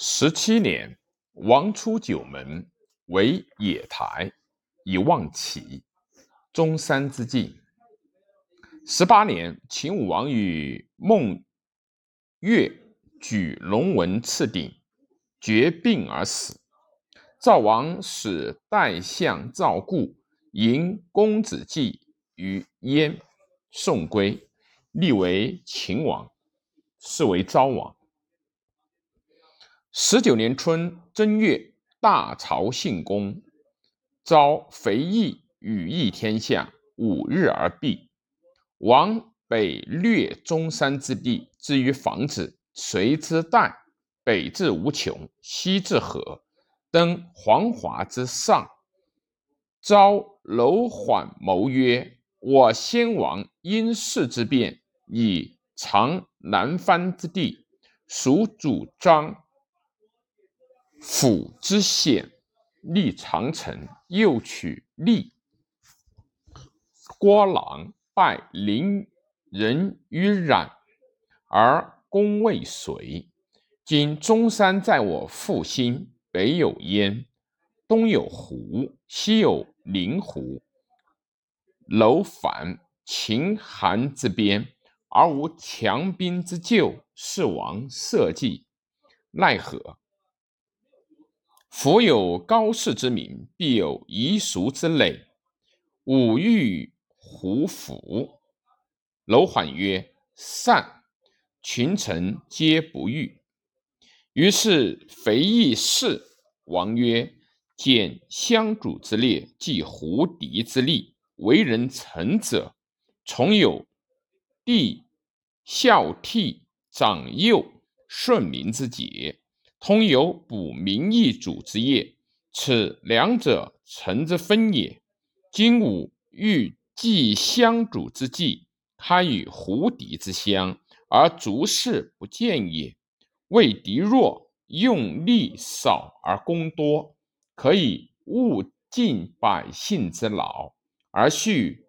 十七年，王出九门，为野台，以望齐。中山之境。十八年，秦武王与孟越举龙文赐鼎，绝病而死。赵王使代相赵固迎公子季于燕，送归，立为秦王，是为昭王。十九年春正月，大朝信公，召肥义羽翼天下，五日而毕。王北略中山之地，至于房子，随之殆。北至无穷，西至河，登黄华之上。召楼缓谋曰：“我先王因事之变，以长南藩之地，属主张府之险，立长城，又取利郭郎。”拜邻人于冉，而攻未遂。今中山在我腹心，北有燕，东有胡，西有灵狐，楼烦秦韩之边，而无强兵之救，是王社稷，奈何？夫有高士之名，必有夷俗之累。吾欲。胡服，楼缓曰：“善。”群臣皆不欲。于是肥义士王曰：“见相主之列，即胡敌之力。为人臣者，从有弟孝悌长幼顺民之节，通有补民义主之业。此两者，臣之分也。今吾欲。”既相主之计，堪与胡敌之相，而逐士不见也。为敌弱，用力少而功多，可以勿尽百姓之劳，而恤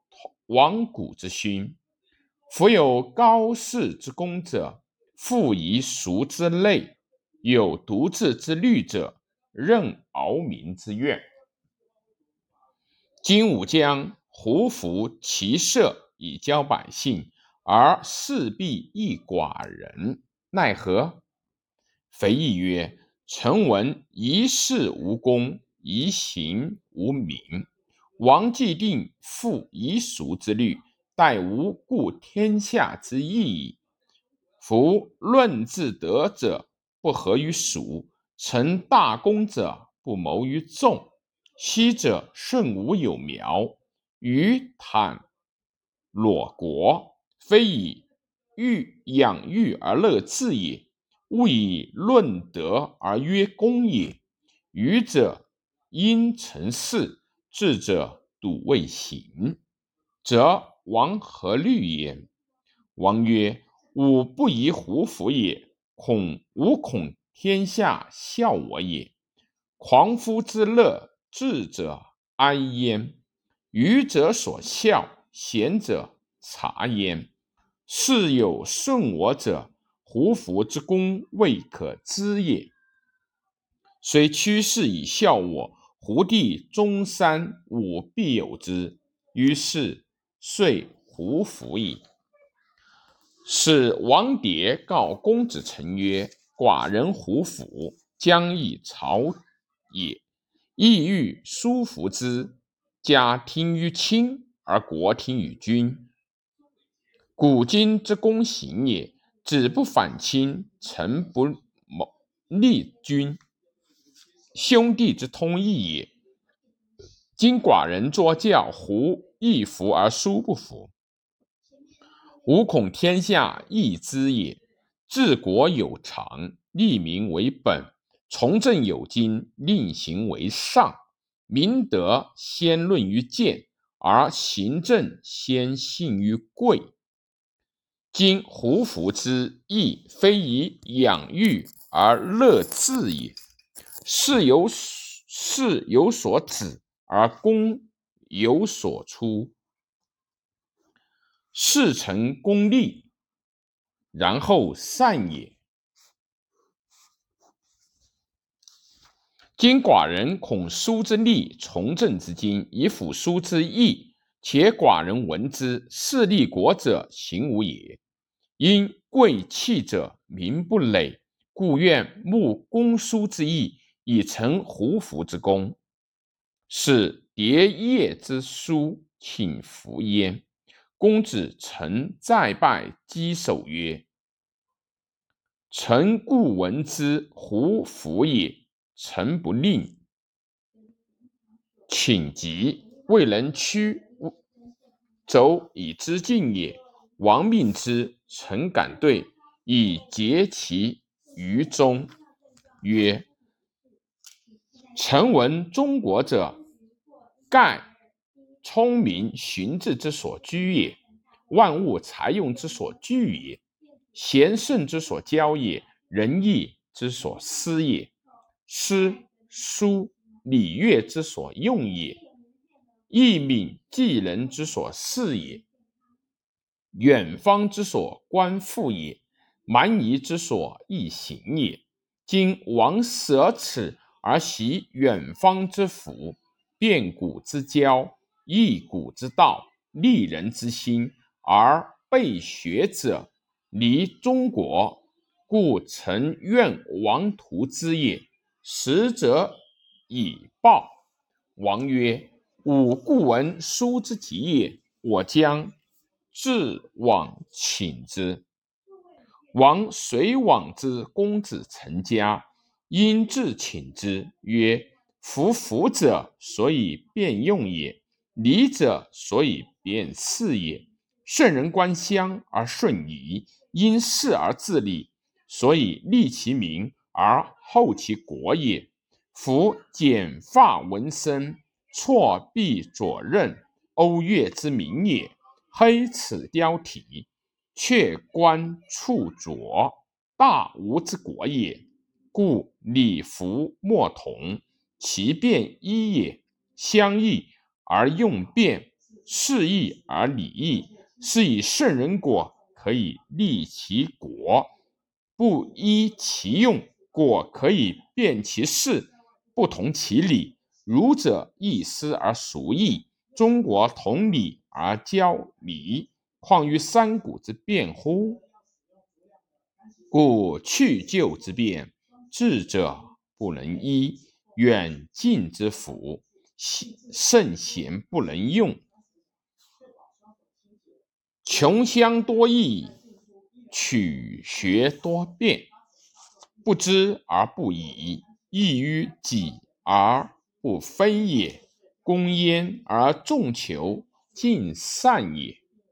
亡古之勋。夫有高士之功者，复夷俗之类；有独治之虑者，任敖民之怨。今吾将。胡服骑射以教百姓，而势必益寡人，奈何？肥义曰：“臣闻一事无功，一行无名。王既定复夷俗之律，待无顾天下之意矣。夫论治德者，不合于俗；成大功者，不谋于众。昔者舜无有苗。”于坦裸国，非以欲养育而乐治也，勿以论德而约功也。愚者因成事，智者笃未行，则王何虑焉？王曰：“吾不疑胡服也，恐吾恐天下笑我也。狂夫之乐，智者哀焉。”愚者所笑，贤者察焉。是有顺我者，胡服之功未可知也。虽屈士以笑我，胡地中山，吾必有之。于是遂胡服矣。是王迭告公子臣曰：“寡人胡服，将以朝也，意欲舒服之。”家听于亲，而国听于君。古今之公行也。子不反亲，臣不谋逆君，兄弟之通义也。今寡人作教，胡亦服而叔不服，吾恐天下异之也。治国有常，利民为本；从政有经，令行为上。明德先论于谏，而行政先信于贵。今胡服之意，非以养育而乐治也。事有事有所止，而功有所出。事成功立，然后善也。今寡人恐书之利，从政之精，以辅书之意，且寡人闻之，是立国者行无也。因贵气者，民不累，故愿慕公叔之意，以成胡服之功。是叠叶之书，请服焉。公子臣再拜稽首曰：“臣故闻之，胡服也。”臣不令，请疾未能屈，走以之进也。王命之，臣敢对，以结其于中。曰：臣闻中国者，盖聪明寻智之所居也，万物才用之所聚也，贤圣之所交也，仁义之所思也。诗书礼乐之所用也，义敏济人之所事也，远方之所观复也，蛮夷之所易行也。今王舍此而习远方之福，变古之交，易古之道，利人之心，而备学者离中国，故臣愿王图之也。实则以报。王曰：“吾故闻书之极也，我将至往请之。”王遂往之公子成家，因至请之，曰：“夫福者，所以变用也；礼者，所以变事也。圣人观乡而顺仪，因事而自立，所以立其民。”而后其国也。夫剪发纹身，错臂左衽，欧越之民也；黑齿雕体，却冠处着，大吴之国也。故礼服莫同，其变一也。相异而用变，适异而礼异，是以圣人果可以立其果，不依其用。果可以辨其事，不同其理。儒者易思而熟易，中国同理而交礼，况于三古之变乎？故去旧之变，智者不能依；远近之辅，圣贤不能用。穷乡多异，取学多变。不知而不已，异于己而不分也；公焉而众求，尽善也。